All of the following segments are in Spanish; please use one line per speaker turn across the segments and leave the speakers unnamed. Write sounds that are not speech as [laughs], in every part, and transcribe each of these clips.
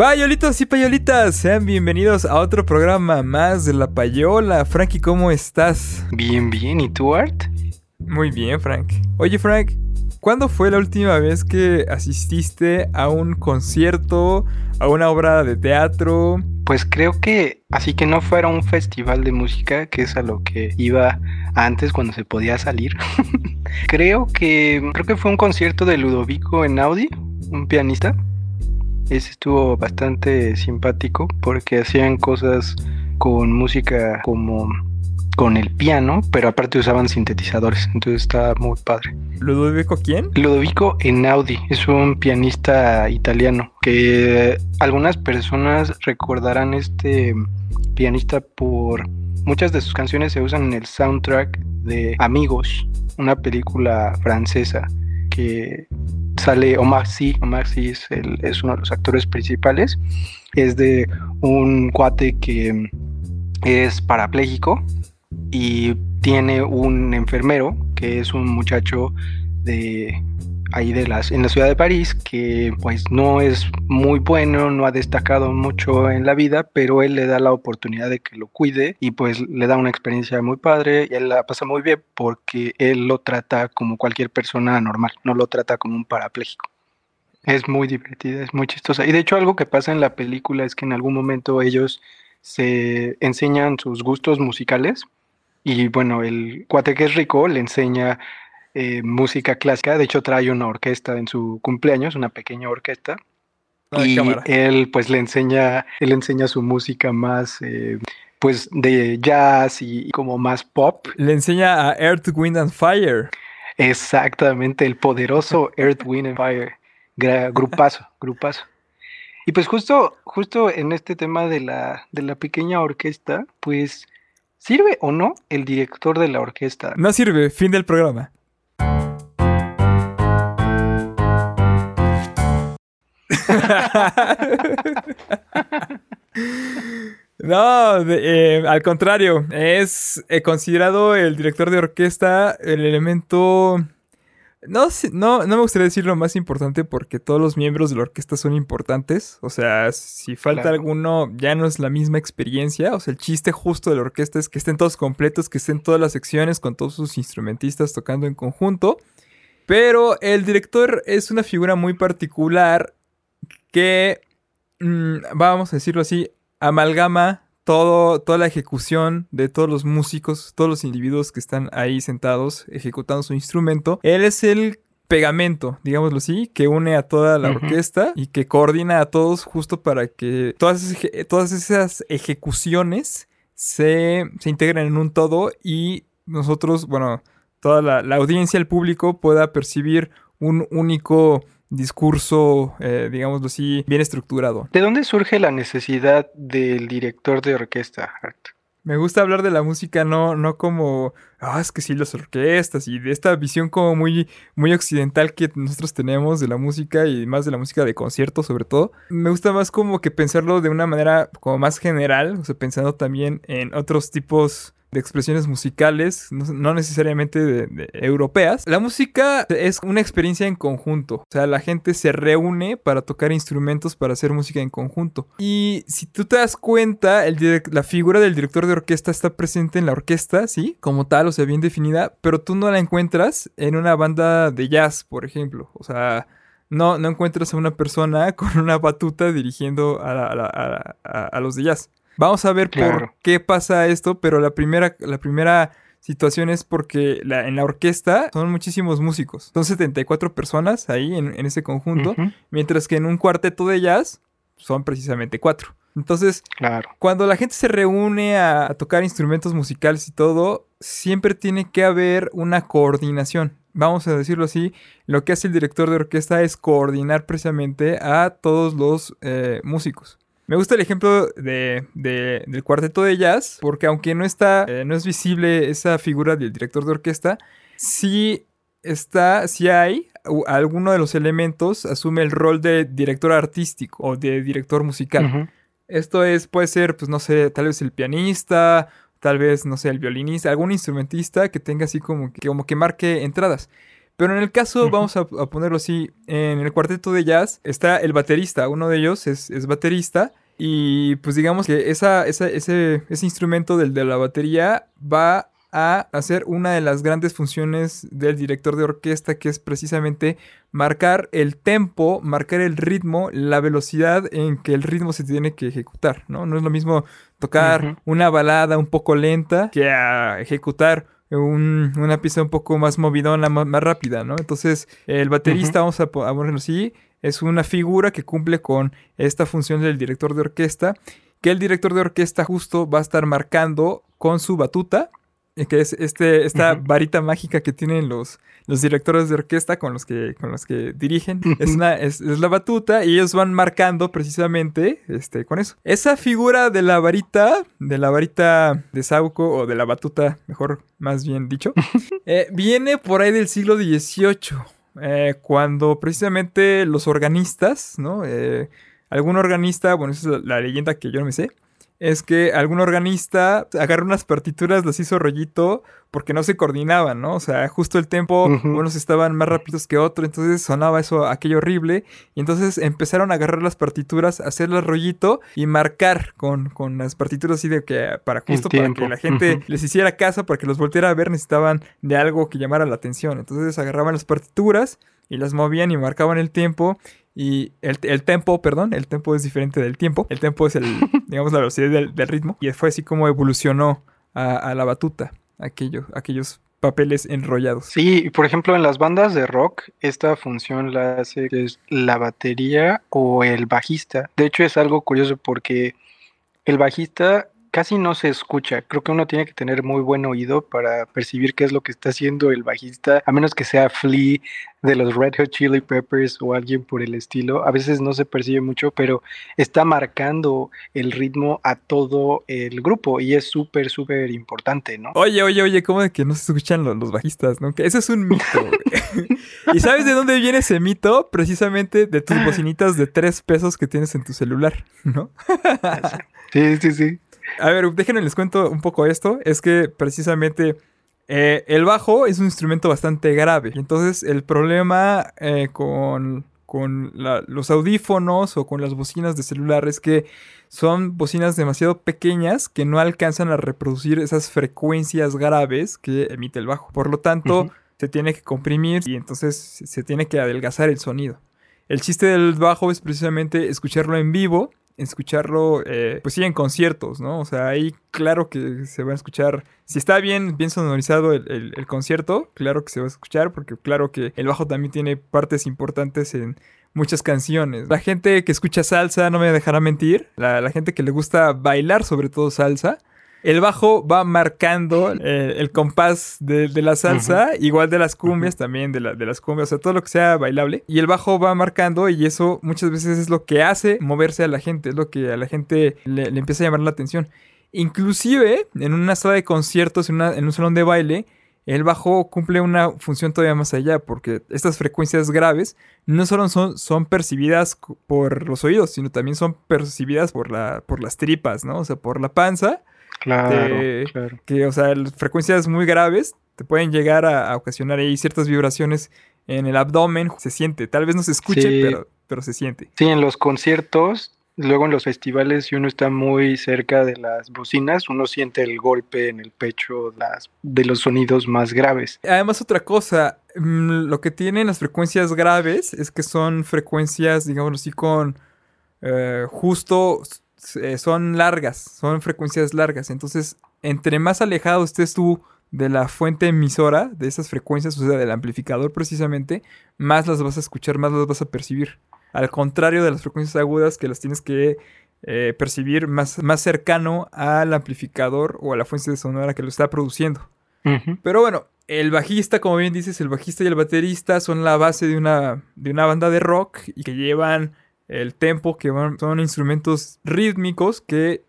Payolitos y payolitas, sean bienvenidos a otro programa más de La Payola. Frankie, ¿cómo estás?
Bien, bien. ¿Y tú, Art?
Muy bien, Frank. Oye, Frank, ¿cuándo fue la última vez que asististe a un concierto, a una obra de teatro?
Pues creo que así que no fuera un festival de música, que es a lo que iba antes cuando se podía salir. [laughs] creo que creo que fue un concierto de Ludovico en Audi, un pianista. Ese estuvo bastante simpático porque hacían cosas con música como con el piano, pero aparte usaban sintetizadores, entonces está muy padre.
¿Ludovico quién?
Ludovico Einaudi, es un pianista italiano que algunas personas recordarán este pianista por muchas de sus canciones se usan en el soundtrack de Amigos, una película francesa sale Omar Sy. Omar Sy es, es uno de los actores principales. Es de un cuate que es parapléjico y tiene un enfermero que es un muchacho de ahí de las en la ciudad de París que pues no es muy bueno, no ha destacado mucho en la vida, pero él le da la oportunidad de que lo cuide y pues le da una experiencia muy padre y él la pasa muy bien porque él lo trata como cualquier persona normal, no lo trata como un parapléjico. Es muy divertida, es muy chistosa. Y de hecho algo que pasa en la película es que en algún momento ellos se enseñan sus gustos musicales y bueno, el cuate que es rico le enseña eh, música clásica. De hecho, trae una orquesta en su cumpleaños, una pequeña orquesta. y él pues le enseña, él enseña su música más eh, pues de jazz y, como más pop.
Le enseña a Earth, Wind and Fire.
Exactamente, el poderoso [laughs] Earth, Wind and Fire. grupazo, grupazo. Y pues justo, justo en este tema de la, de la pequeña orquesta, pues, ¿sirve o no el director de la orquesta?
No sirve, fin del programa. [laughs] No, eh, al contrario, es eh, considerado el director de orquesta el elemento... No, no, no me gustaría decir lo más importante porque todos los miembros de la orquesta son importantes. O sea, si falta alguno, ya no es la misma experiencia. O sea, el chiste justo de la orquesta es que estén todos completos, que estén todas las secciones con todos sus instrumentistas tocando en conjunto. Pero el director es una figura muy particular que, mm, vamos a decirlo así, amalgama todo, toda la ejecución de todos los músicos, todos los individuos que están ahí sentados ejecutando su instrumento. Él es el pegamento, digámoslo así, que une a toda la orquesta y que coordina a todos justo para que todas, todas esas ejecuciones se, se, integren en un todo y nosotros, bueno, toda la, la audiencia, el público pueda percibir un único discurso, eh, digámoslo así, bien estructurado.
¿De dónde surge la necesidad del director de orquesta,
Me gusta hablar de la música no, no como, ah, es que sí, las orquestas y de esta visión como muy, muy occidental que nosotros tenemos de la música y más de la música de concierto sobre todo. Me gusta más como que pensarlo de una manera como más general, o sea, pensando también en otros tipos de expresiones musicales, no, necesariamente de, europeas. La música es una experiencia en conjunto, o sea, la gente se reúne para tocar instrumentos para hacer música en conjunto. Y si tú te das cuenta, el la figura del director de orquesta está presente en la orquesta, ¿sí? Como tal, o sea, bien definida, pero tú no la encuentras en una banda de jazz, por ejemplo. O sea, no, no encuentras a una persona [laughs] con una batuta dirigiendo a los de jazz. Vamos a ver por qué pasa esto, pero la primera, la primera situación es porque en la orquesta son muchísimos músicos. Son 74 personas ahí en, ese conjunto, mientras que en un cuarteto de jazz son precisamente cuatro. Entonces,
claro.
cuando la gente se reúne a, a, tocar instrumentos musicales y todo, siempre tiene que haber una coordinación. Vamos a decirlo así, lo que hace el director de orquesta es coordinar precisamente a todos los eh, músicos. Me gusta el ejemplo de, del cuarteto de jazz, porque aunque no está, eh, no es visible esa figura del director de orquesta, sí está, sí hay, alguno de los elementos asume el rol de director artístico o de director musical. Esto es, puede ser, pues no sé, tal vez el pianista, tal vez, no sé, el violinista, algún instrumentista que tenga así como que, como que marque entradas. Pero en el caso, vamos a, ponerlo así, en el cuarteto de jazz está el baterista, uno de ellos es, es baterista. Y pues digamos que esa, ese, ese instrumento del de la batería va a hacer una de las grandes funciones del director de orquesta, que es precisamente marcar el tempo, marcar el ritmo, la velocidad en que el ritmo se tiene que ejecutar, ¿no? No es lo mismo tocar una balada un poco lenta que a ejecutar una pieza un poco más movidona, más, más rápida, ¿no? Entonces, el baterista, vamos a, a ponerlo así, es una figura que cumple con esta función del director de orquesta, que el director de orquesta justo va a estar marcando con su batuta eh, que es este, esta varita mágica que tienen los, los directores de orquesta con los que, con los que dirigen. es, una, es, la batuta y ellos van marcando precisamente este, con eso. Esa figura de la varita, de la varita de Sauco o de la batuta, mejor más bien dicho, [laughs] eh, viene por ahí del siglo XVIII, eh, cuando precisamente los organistas, ¿no? algún organista, bueno, esa es la leyenda que yo no me sé, es que algún organista agarró unas partituras, las hizo rollito porque no se coordinaban, ¿no? O sea, justo el tempo, unos estaban más rápidos que otros, entonces sonaba eso, aquello horrible. Y entonces empezaron a agarrar las partituras, hacerlas rollito y marcar con, con las partituras así de que para justo para que la gente les hiciera caso, para que los volviera a ver, necesitaban de algo que llamara la atención. Entonces agarraban las partituras y las movían y marcaban el tiempo y el, el, tempo, perdón, el tempo es diferente del tiempo. El tempo es el, [laughs] digamos, la velocidad del, ritmo. Y fue así como evolucionó a, la batuta aquello, aquellos papeles enrollados.
Sí, por ejemplo, en las bandas de rock, esta función la hace la batería o el bajista. De hecho, es algo curioso porque el bajista casi no se escucha. Creo que uno tiene que tener muy buen oído para percibir qué es lo que está haciendo el bajista, a menos que sea Flea de los Red Hot Chili Peppers o alguien por el estilo. A veces no se percibe mucho, pero está marcando el ritmo a todo el grupo y es súper, súper importante, ¿no?
Oye, oye, oye, ¿cómo de que no se escuchan los, bajistas? ¿no? Que ese es un mito. [laughs] ¿Y sabes de dónde viene ese mito? Precisamente de tus bocinitas de tres pesos que tienes en tu celular, ¿no? [laughs]
sí, sí, sí.
A ver, déjenme les cuento un poco esto. Es que precisamente eh, el bajo es un instrumento bastante grave. Entonces el problema eh, con, los audífonos o con las bocinas de celular es que son bocinas demasiado pequeñas que no alcanzan a reproducir esas frecuencias graves que emite el bajo. Por lo tanto, se tiene que comprimir y entonces se tiene que adelgazar el sonido. El chiste del bajo es precisamente escucharlo en vivo escucharlo, eh, pues sí, en conciertos, ¿no? O sea, ahí claro que se va a escuchar, si está bien, bien sonorizado el, concierto, claro que se va a escuchar, porque claro que el bajo también tiene partes importantes en muchas canciones. La gente que escucha salsa no me dejará mentir, la, la gente que le gusta bailar, sobre todo salsa, el bajo va marcando eh, el compás de, la salsa, igual de las cumbias también, de, de, las cumbias, o sea, todo lo que sea bailable. Y el bajo va marcando y eso muchas veces es lo que hace moverse a la gente, es lo que a la gente le, empieza a llamar la atención. Inclusive en una sala de conciertos, en, un salón de baile, el bajo cumple una función todavía más allá, porque estas frecuencias graves no solo son, son percibidas por los oídos, sino también son percibidas por, la, por las tripas, ¿no? O sea, por la panza
Claro, claro.
Que, o sea, frecuencias muy graves te pueden llegar a, ocasionar ahí ciertas vibraciones en el abdomen. Se siente, tal vez no se escuche, pero, pero se siente.
Sí, en los conciertos, luego en los festivales, si uno está muy cerca de las bocinas, uno siente el golpe en el pecho las, de los sonidos más graves.
Además, otra cosa, mm, lo que tienen las frecuencias graves es que son frecuencias, digamos así, con eh, justo eh, son largas, son frecuencias largas. Entonces, entre más alejado estés tú de la fuente emisora de esas frecuencias, o sea, del amplificador precisamente, más las vas a escuchar, más las vas a percibir. Al contrario de las frecuencias agudas que las tienes que eh, percibir más, más cercano al amplificador o a la fuente de sonora que lo está produciendo. Pero bueno, el bajista, como bien dices, el bajista y el baterista son la base de una, de una banda de rock y que llevan el tempo, que son instrumentos rítmicos que,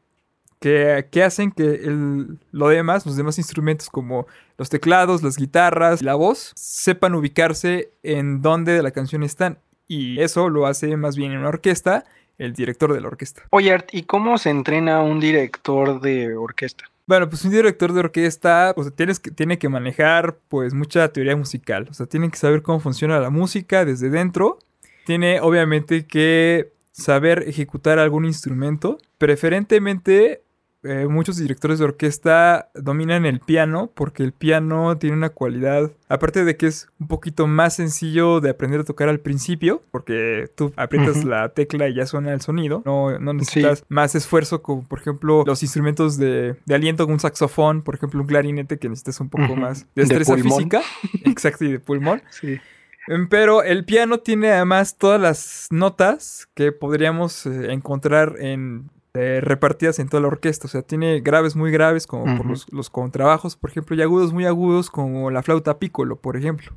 que, hacen que el, lo demás, los demás instrumentos como los teclados, las guitarras, la voz, sepan ubicarse en donde de la canción están. Y eso lo hace más bien en una orquesta el director de la orquesta.
Oye, Art, ¿y cómo se entrena un director de orquesta?
Bueno, pues un director de orquesta, o sea, tienes que, tiene que manejar pues mucha teoría musical. O sea, tiene que saber cómo funciona la música desde dentro. Tiene obviamente que saber ejecutar algún instrumento. Preferentemente eh, muchos directores de orquesta dominan el piano porque el piano tiene una cualidad, aparte de que es un poquito más sencillo de aprender a tocar al principio, porque tú aprietas la tecla y ya suena el sonido, no, necesitas más esfuerzo como por ejemplo los instrumentos de, aliento como un saxofón, por ejemplo un clarinete que necesitas un poco más de destreza física, exacto, y de pulmón. Sí. Em, pero el piano tiene además todas las notas que podríamos eh, encontrar en repartidas en toda la orquesta. O sea, tiene graves muy graves como por los, contrabajos, por ejemplo, y agudos muy agudos como la flauta piccolo, por ejemplo.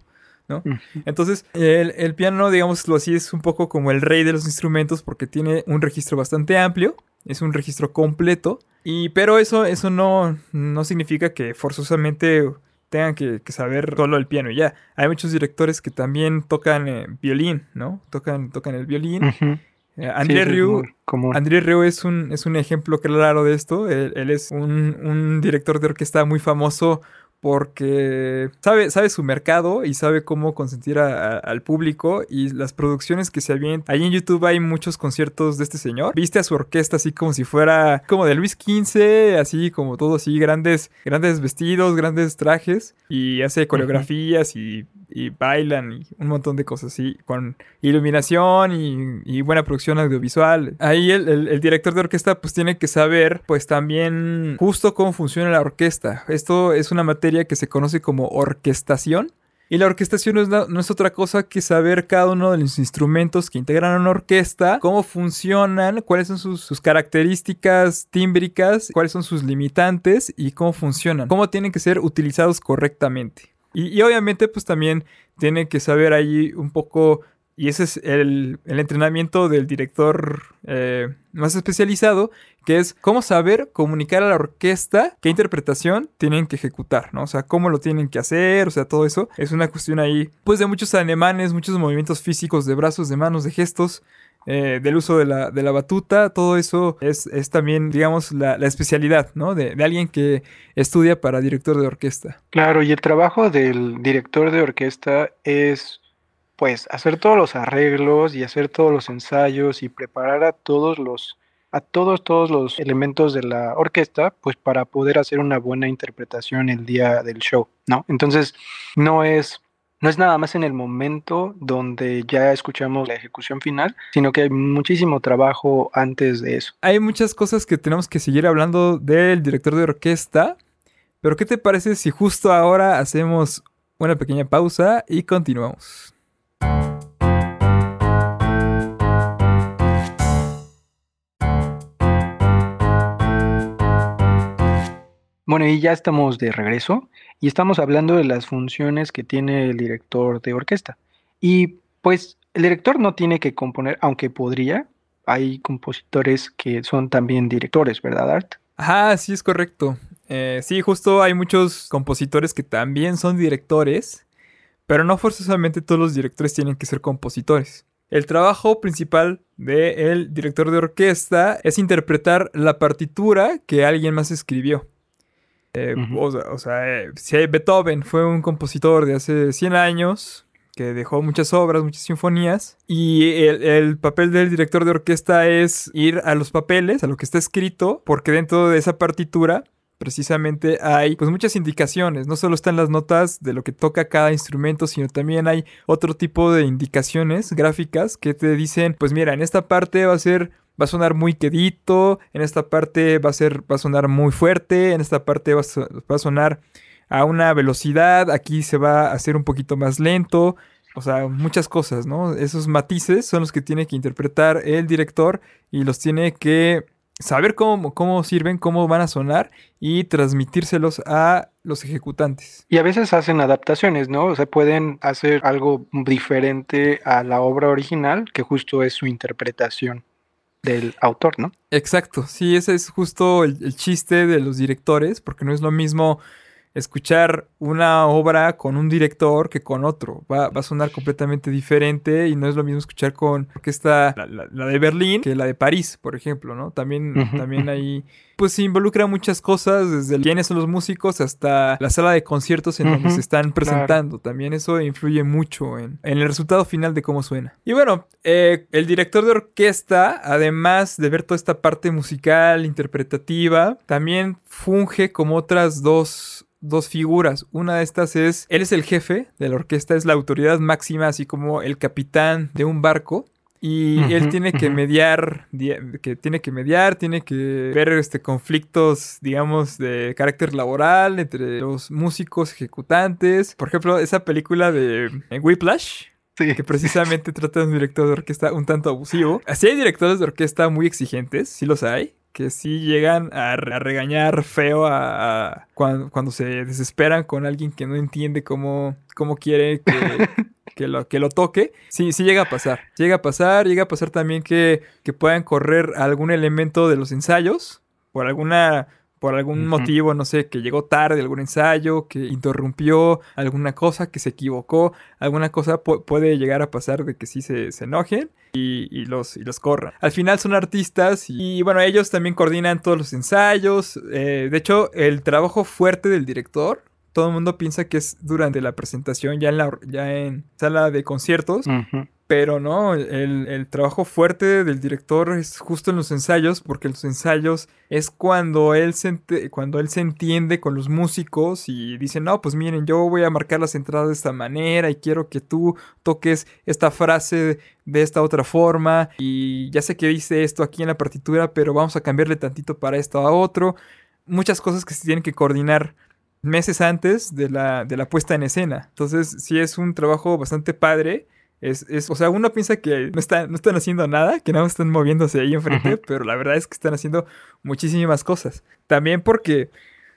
¿no? Entonces, el, piano, digámoslo así, es un poco como el rey de los instrumentos porque tiene un registro bastante amplio, es un registro completo, y, pero eso, eso no, no significa que forzosamente tengan que, saber solo el piano y ya. Hay muchos directores que también tocan eh, violín, ¿no? Tocan, tocan el violín. Eh, André Rieu, André Rieu es un, es un ejemplo claro de esto. Él, es un, un, director de orquesta muy famoso porque sabe, sabe su mercado y sabe cómo consentir al público y las producciones que se avientan. Ahí en YouTube hay muchos conciertos de este señor. Viste a su orquesta así como si fuera como de Luis XV, así como todo así, grandes, grandes vestidos, grandes trajes y hace coreografías y, bailan y un montón de cosas así con iluminación y, buena producción audiovisual. Ahí el, el director de orquesta pues tiene que saber pues también justo cómo funciona la orquesta. Esto es una materia que se conoce como orquestación. Y la orquestación no es, otra cosa que saber cada uno de los instrumentos que integran una orquesta, cómo funcionan, cuáles son sus, características tímbricas, cuáles son sus limitantes y cómo funcionan, cómo tienen que ser utilizados correctamente. Y, obviamente pues también tiene que saber ahí un poco y ese es el, entrenamiento del director eh, más especializado, que es cómo saber comunicar a la orquesta qué interpretación tienen que ejecutar, ¿no? O sea, cómo lo tienen que hacer, o sea, todo eso. Es una cuestión ahí, pues, de muchos alemanes, muchos movimientos físicos de brazos, de manos, de gestos. Eh, del uso de la, de la, batuta, todo eso es, también, digamos, la, especialidad, ¿no? De, de, alguien que estudia para director de orquesta.
Claro, y el trabajo del director de orquesta es pues hacer todos los arreglos y hacer todos los ensayos y preparar a todos los a todos todos los elementos de la orquesta pues para poder hacer una buena interpretación el día del show, ¿no? Entonces, no es no es nada más en el momento donde ya escuchamos la ejecución final, sino que hay muchísimo trabajo antes de eso.
Hay muchas cosas que tenemos que seguir hablando del director de orquesta, pero ¿qué te parece si justo ahora hacemos una pequeña pausa y continuamos?
Bueno, y ya estamos de regreso y estamos hablando de las funciones que tiene el director de orquesta. Y pues el director no tiene que componer, aunque podría. Hay compositores que son también directores, ¿verdad, Art?
Ajá, sí es correcto. Eh, sí, justo hay muchos compositores que también son directores, pero no forzosamente todos los directores tienen que ser compositores. El trabajo principal del director de orquesta es interpretar la partitura que alguien más escribió. Eh, o, sea, eh, Beethoven fue un compositor de hace 100 años que dejó muchas obras, muchas sinfonías. Y el, papel del director de orquesta es ir a los papeles, a lo que está escrito, porque dentro de esa partitura precisamente hay pues muchas indicaciones, no solo están las notas de lo que toca cada instrumento, sino también hay otro tipo de indicaciones gráficas que te dicen, pues mira, en esta parte va a ser va a sonar muy quedito, en esta parte va a ser va a sonar muy fuerte, en esta parte va a, sonar a una velocidad, aquí se va a hacer un poquito más lento, o sea, muchas cosas, ¿no? Esos matices son los que tiene que interpretar el director y los tiene que saber cómo, cómo sirven, cómo van a sonar y transmitírselos a los ejecutantes.
Y a veces hacen adaptaciones, ¿no? O sea, pueden hacer algo diferente a la obra original, que justo es su interpretación del autor, ¿no?
Exacto, sí, ese es justo el, chiste de los directores, porque no es lo mismo escuchar una obra con un director que con otro. Va, va, a sonar completamente diferente y no es lo mismo escuchar con orquesta la, la, de Berlín que la de París, por ejemplo, ¿no? También, también ahí pues se involucra muchas cosas, desde quiénes son los músicos hasta la sala de conciertos en donde se están presentando. También eso influye mucho en, en, el resultado final de cómo suena. Y bueno, eh, el director de orquesta, además de ver toda esta parte musical, interpretativa, también funge como otras dos dos figuras. Una de estas es, él es el jefe de la orquesta, es la autoridad máxima, así como el capitán de un barco. Y él tiene que mediar, que tiene que mediar, tiene que ver este conflictos, digamos, de carácter laboral entre los músicos ejecutantes. Por ejemplo, esa película de Whiplash, Que precisamente [laughs] trata de un director de orquesta un tanto abusivo. Así hay directores de orquesta muy exigentes, sí los hay que sí llegan a, regañar feo a, cuando, se desesperan con alguien que no entiende cómo, cómo quiere que, [laughs] lo, que lo toque. Sí, sí llega a pasar. Llega a pasar, llega a pasar también que, que puedan correr algún elemento de los ensayos por alguna por algún motivo, no sé, que llegó tarde algún ensayo, que interrumpió alguna cosa, que se equivocó, alguna cosa puede llegar a pasar de que sí se, se enojen y, los, y los corran. Al final son artistas y, bueno, ellos también coordinan todos los ensayos. Eh, de hecho, el trabajo fuerte del director todo el mundo piensa que es durante la presentación, ya en la ya en sala de conciertos. Pero no, el, trabajo fuerte del director es justo en los ensayos, porque los ensayos es cuando él se, cuando él se entiende con los músicos y dice, no, pues miren, yo voy a marcar las entradas de esta manera y quiero que tú toques esta frase de esta otra forma y ya sé que dice esto aquí en la partitura, pero vamos a cambiarle tantito para esto a otro. Muchas cosas que se tienen que coordinar meses antes de la, de la puesta en escena. Entonces, sí es un trabajo bastante padre es, es, o sea, uno piensa que no, está, no están haciendo nada, que nada están moviéndose ahí enfrente, pero la verdad es que están haciendo muchísimas cosas. También porque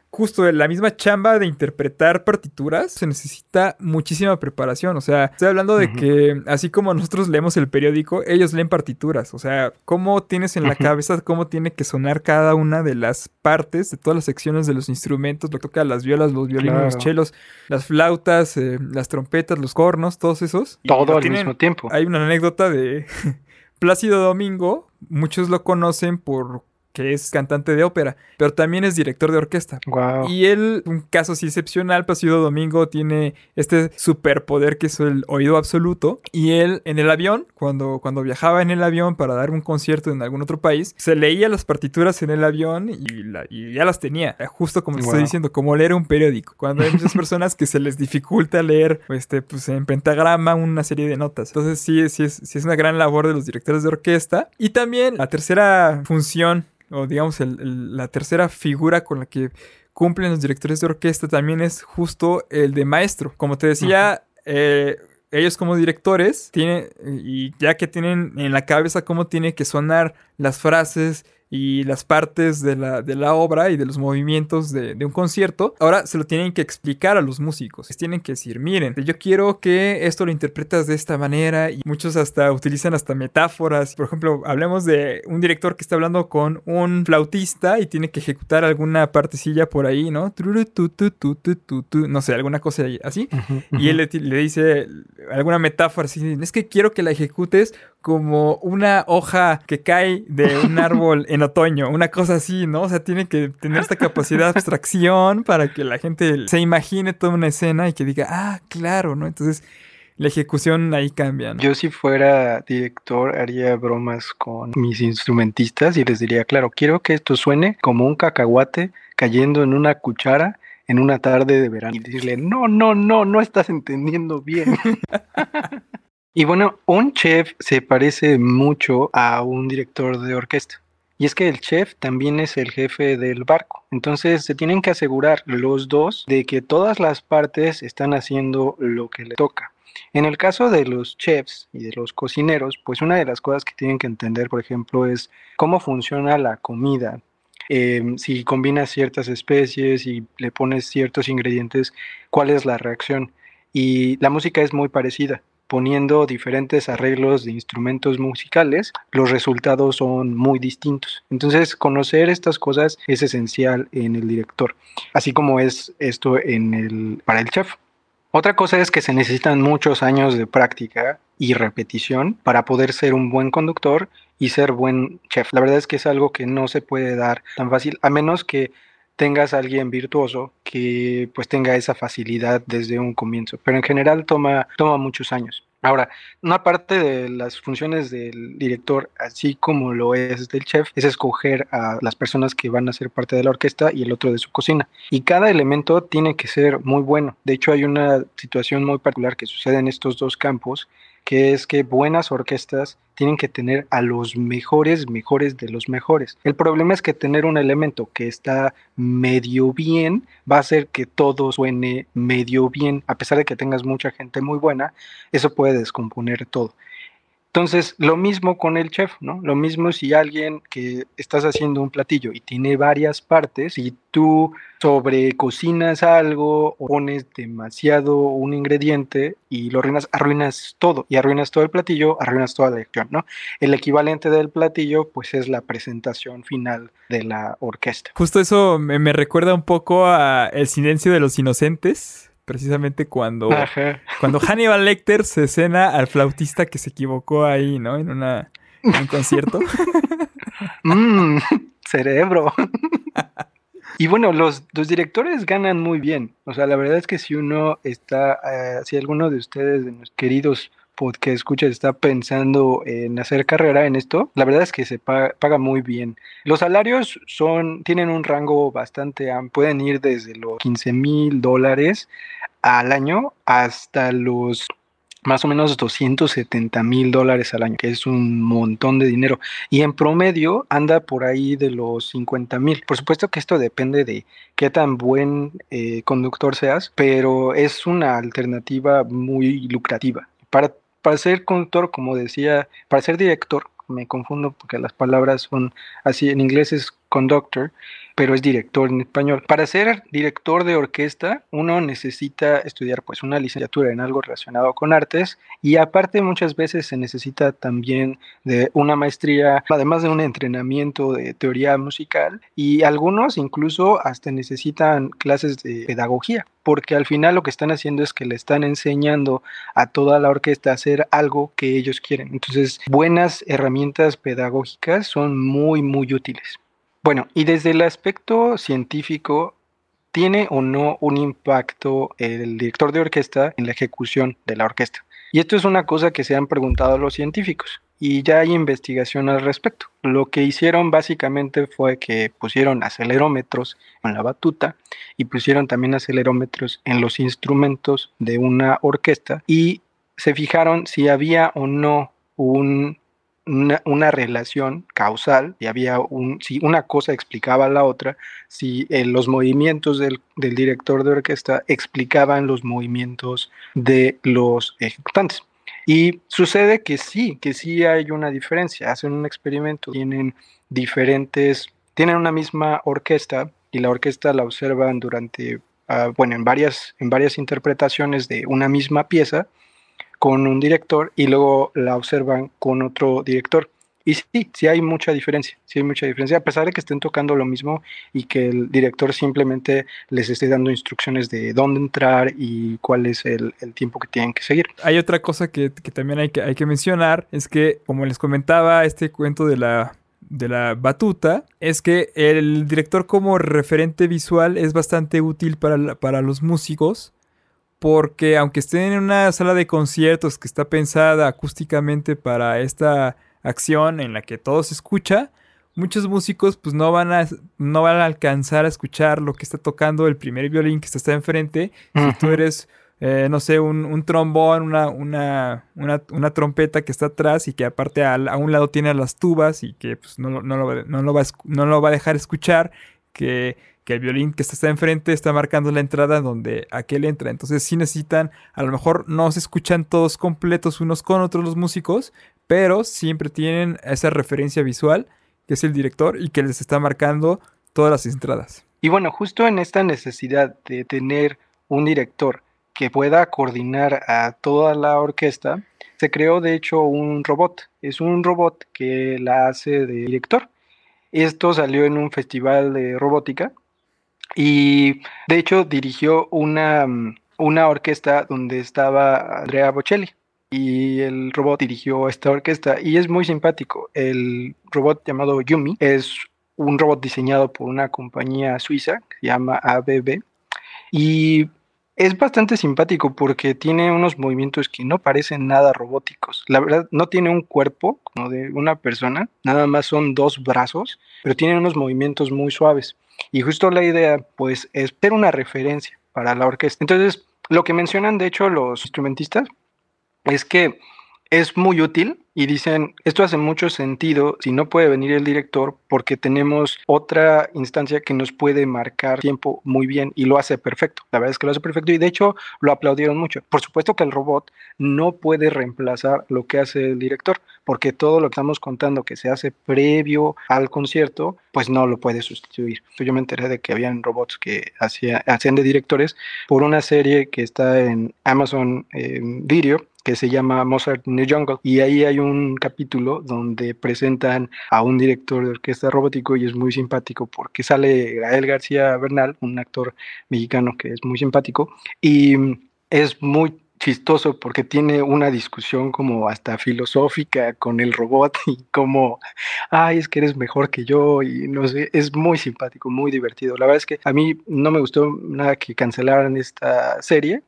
justo la misma chamba de interpretar partituras se necesita muchísima preparación. O sea, estoy hablando de que así como nosotros leemos el periódico, ellos leen partituras. O sea, cómo tienes en la cabeza cómo tiene que sonar cada una de las partes de todas las secciones de los instrumentos, lo que toca las violas, los violines, los chelos, las flautas, eh, las trompetas, los cornos, todos esos.
Todo al mismo tiempo.
Hay una anécdota de [laughs] Plácido Domingo, muchos lo conocen por que es cantante de ópera, pero también es director de orquesta. Y él, un caso así excepcional, Placido Domingo tiene este superpoder que es el oído absoluto. Y él, en el avión, cuando, cuando viajaba en el avión para dar un concierto en algún otro país, se leía las partituras en el avión y, ya las tenía. Justo como estoy diciendo, como leer un periódico. Cuando hay muchas [laughs] personas que se les dificulta leer este, pues, en pentagrama una serie de notas. Entonces sí, sí es, sí es una gran labor de los directores de orquesta. Y también la tercera función o digamos la tercera figura con la que cumplen los directores de orquesta también es justo el de maestro. Como te decía, eh, ellos como directores tienen, y ya que tienen en la cabeza cómo tiene que sonar las frases y las partes de la, de la obra y de los movimientos de, un concierto, ahora se lo tienen que explicar a los músicos. Les tienen que decir, miren, yo quiero que esto lo interpretas de esta manera y muchos hasta utilizan hasta metáforas. Por ejemplo, hablemos de un director que está hablando con un flautista y tiene que ejecutar alguna partecilla por ahí, ¿no? No sé, alguna cosa así. Y él le, le dice alguna metáfora así, es que quiero que la ejecutes como una hoja que cae de un [laughs] árbol en otoño, una cosa así, ¿no? O sea, tiene que tener esta capacidad de abstracción para que la gente se imagine toda una escena y que diga, ah, claro, ¿no? Entonces, la ejecución ahí cambia. ¿no?
Yo si fuera director haría bromas con mis instrumentistas y les diría, claro, quiero que esto suene como un cacahuate cayendo en una cuchara en una tarde de verano y decirle, no, no, no, no estás entendiendo bien. [laughs] Y bueno, un chef se parece mucho a un director de orquesta. Y es que el chef también es el jefe del barco. Entonces se tienen que asegurar los dos de que todas las partes están haciendo lo que le toca. En el caso de los chefs y de los cocineros, pues una de las cosas que tienen que entender, por ejemplo, es cómo funciona la comida. Em, si combinas ciertas especies y le pones ciertos ingredientes, cuál es la reacción. Y la música es muy parecida poniendo diferentes arreglos de instrumentos musicales, los resultados son muy distintos. Entonces, conocer estas cosas es esencial en el director, así como es esto en el, para el chef. Otra cosa es que se necesitan muchos años de práctica y repetición para poder ser un buen conductor y ser buen chef. La verdad es que es algo que no se puede dar tan fácil, a menos que tengas a alguien virtuoso que pues tenga esa facilidad desde un comienzo, pero en general toma, toma muchos años. Ahora, una parte de las funciones del director, así como lo es del chef, es escoger a las personas que van a ser parte de la orquesta y el otro de su cocina. Y cada elemento tiene que ser muy bueno. De hecho, hay una situación muy particular que sucede en estos dos campos, que es que buenas orquestas tienen que tener a los mejores, mejores de los mejores. El problema es que tener un elemento que está medio bien va a hacer que todo suene medio bien, a pesar de que tengas mucha gente muy buena, eso puede descomponer todo. Entonces, lo mismo con el chef, ¿no? Lo mismo si alguien que estás haciendo un platillo y tiene varias partes y tú sobre cocinas algo o pones demasiado un ingrediente y lo arruinas, arruinas todo y arruinas todo el platillo, arruinas toda la lección, ¿no? El equivalente del platillo pues es la presentación final de la orquesta.
Justo eso me recuerda un poco a El silencio de los inocentes precisamente cuando, cuando Hannibal Lecter se escena al flautista que se equivocó ahí, ¿no? En, una, un concierto. [laughs]
mm, cerebro. y bueno, los, los, directores ganan muy bien. O sea, la verdad es que si uno está, eh, si alguno de ustedes, de los queridos podcast escuchas está pensando en hacer carrera en esto, la verdad es que se paga, paga, muy bien. Los salarios son, tienen un rango bastante amplio, pueden ir desde los 15 mil dólares al año hasta los más o menos 270 mil dólares al año, que es un montón de dinero. Y en promedio anda por ahí de los 50 mil. Por supuesto que esto depende de qué tan buen eh, conductor seas, pero es una alternativa muy lucrativa. Para, para ser conductor, como decía, para ser director, me confundo porque las palabras son así, en inglés es conductor, pero es director en español. Para ser director de orquesta, uno necesita estudiar pues una licenciatura en algo relacionado con artes y aparte muchas veces se necesita también de una maestría, además de un entrenamiento de teoría musical y algunos incluso hasta necesitan clases de pedagogía, porque al final lo que están haciendo es que le están enseñando a toda la orquesta a hacer algo que ellos quieren. Entonces, buenas herramientas pedagógicas son muy, muy útiles. Bueno, y desde el aspecto científico, ¿tiene o no un impacto el director de orquesta en la ejecución de la orquesta? Y esto es una cosa que se han preguntado los científicos y ya hay investigación al respecto. Lo que hicieron básicamente fue que pusieron acelerómetros en la batuta y pusieron también acelerómetros en los instrumentos de una orquesta y se fijaron si había o no un una, relación causal y había un, si una cosa explicaba la otra, si eh, los movimientos del, del, director de orquesta explicaban los movimientos de los ejecutantes. Y sucede que sí, que sí hay una diferencia. Hacen un experimento, tienen diferentes, tienen una misma orquesta y la orquesta la observan durante, ah, bueno, en varias, en varias interpretaciones de una misma pieza con un director y luego la observan con otro director. Y sí, sí hay mucha diferencia, sí hay mucha diferencia, a pesar de que estén tocando lo mismo y que el director simplemente les esté dando instrucciones de dónde entrar y cuál es el, tiempo que tienen que seguir.
Hay otra cosa que, también hay que, hay que mencionar, es que, como les comentaba, este cuento de la, de la batuta, es que el director como referente visual es bastante útil para, para los músicos porque aunque estén en una sala de conciertos que está pensada acústicamente para esta acción en la que todo se escucha, muchos músicos pues no van a, no van a alcanzar a escuchar lo que está tocando el primer violín que está enfrente. Si tú eres, eh, no sé, un, trombón, una, una, una, trompeta que está atrás y que aparte a, un lado tiene las tubas y que pues, no, no, lo, no, lo va, no lo va a dejar escuchar, que que el violín que está enfrente está marcando la entrada donde aquel entra. Entonces sí necesitan, a lo mejor no se escuchan todos completos unos con otros los músicos, pero siempre tienen esa referencia visual que es el director y que les está marcando todas las entradas.
Y bueno, justo en esta necesidad de tener un director que pueda coordinar a toda la orquesta, se creó de hecho un robot. Es un robot que la hace de director. Esto salió en un festival de robótica y de hecho dirigió una, una orquesta donde estaba Andrea Bocelli y el robot dirigió esta orquesta y es muy simpático. El robot llamado Yumi es un robot diseñado por una compañía suiza que se llama ABB y es bastante simpático porque tiene unos movimientos que no parecen nada robóticos. La verdad, no tiene un cuerpo como de una persona, nada más son dos brazos, pero tiene unos movimientos muy suaves. Y justo la idea, pues, es ser una referencia para la orquesta. Entonces, lo que mencionan, de hecho, los instrumentistas es que es muy útil y dicen, esto hace mucho sentido si no puede venir el director porque tenemos otra instancia que nos puede marcar tiempo muy bien y lo hace perfecto. La verdad es que lo hace perfecto y de hecho lo aplaudieron mucho. Por supuesto que el robot no puede reemplazar lo que hace el director porque todo lo que estamos contando que se hace previo al concierto, pues no lo puede sustituir. Yo me enteré de que habían robots que hacían de directores por una serie que está en Amazon eh, Video que se llama Mozart in the Jungle. Y ahí hay un capítulo donde presentan a un director de orquesta robótico y es muy simpático porque sale Gael García Bernal, un actor mexicano que es muy simpático. Y es muy chistoso porque tiene una discusión como hasta filosófica con el robot [laughs] y como, ay, es que eres mejor que yo y no sé, es muy simpático, muy divertido. La verdad es que a mí no me gustó nada que cancelaran esta serie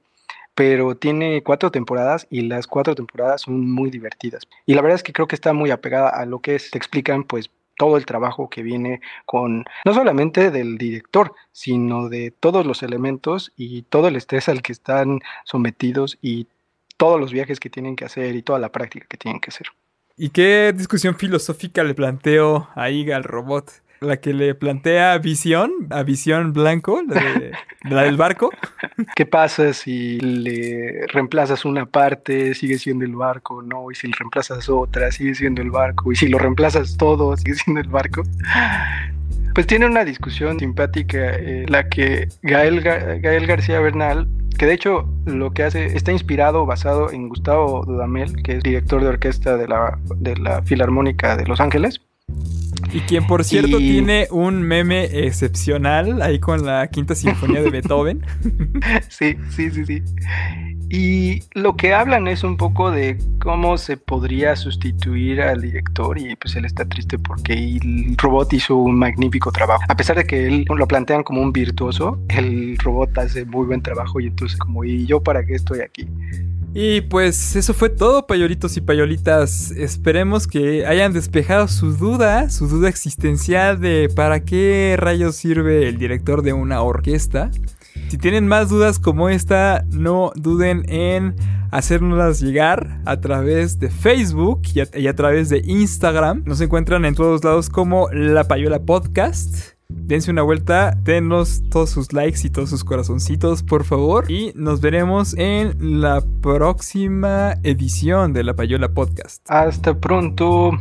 pero tiene cuatro temporadas y las cuatro temporadas son muy divertidas. Y la verdad es que creo que está muy apegada a lo que es, te explican pues todo el trabajo que viene con no solamente del director, sino de todos los elementos y todo el estrés al que están sometidos y todos los viajes que tienen que hacer y toda la práctica que tienen que hacer.
¿Y qué discusión filosófica le planteo ahí al robot? La que le plantea Visión, a Visión Blanco, la, del barco. [laughs]
¿Qué pasa si le reemplazas una parte, sigue siendo el barco, no? Y si le reemplazas otra, sigue siendo el barco. Y si lo reemplazas todo, [laughs] sigue siendo el barco. Pues tiene una discusión simpática, eh, la que Gael, Gael García Bernal que de hecho lo que hace está inspirado, basado en Gustavo Dudamel, que es director de orquesta de la, de la Filarmónica de Los Ángeles.
Y quien, por cierto, tiene un meme excepcional ahí con la quinta sinfonía de Beethoven. [laughs]
sí, sí, sí, sí. Y lo que hablan es un poco de cómo se podría sustituir al director y pues él está triste porque el robot hizo un magnífico trabajo. A pesar de que él lo plantean como un virtuoso, el robot hace muy buen trabajo y entonces como, ¿y yo para qué estoy aquí?
Y pues eso fue todo, payolitos y payolitas. Esperemos que hayan despejado su duda, su duda existencial de para qué rayos sirve el director de una orquesta. Si tienen más dudas como esta, no duden en hacérnoslas llegar a través de Facebook y a, y a, través de Instagram. Nos encuentran en todos lados como La Payola Podcast. Dense una vuelta, denos todos sus likes y todos sus corazoncitos, por favor. Y nos veremos en la próxima edición de La Payola Podcast.
Hasta pronto.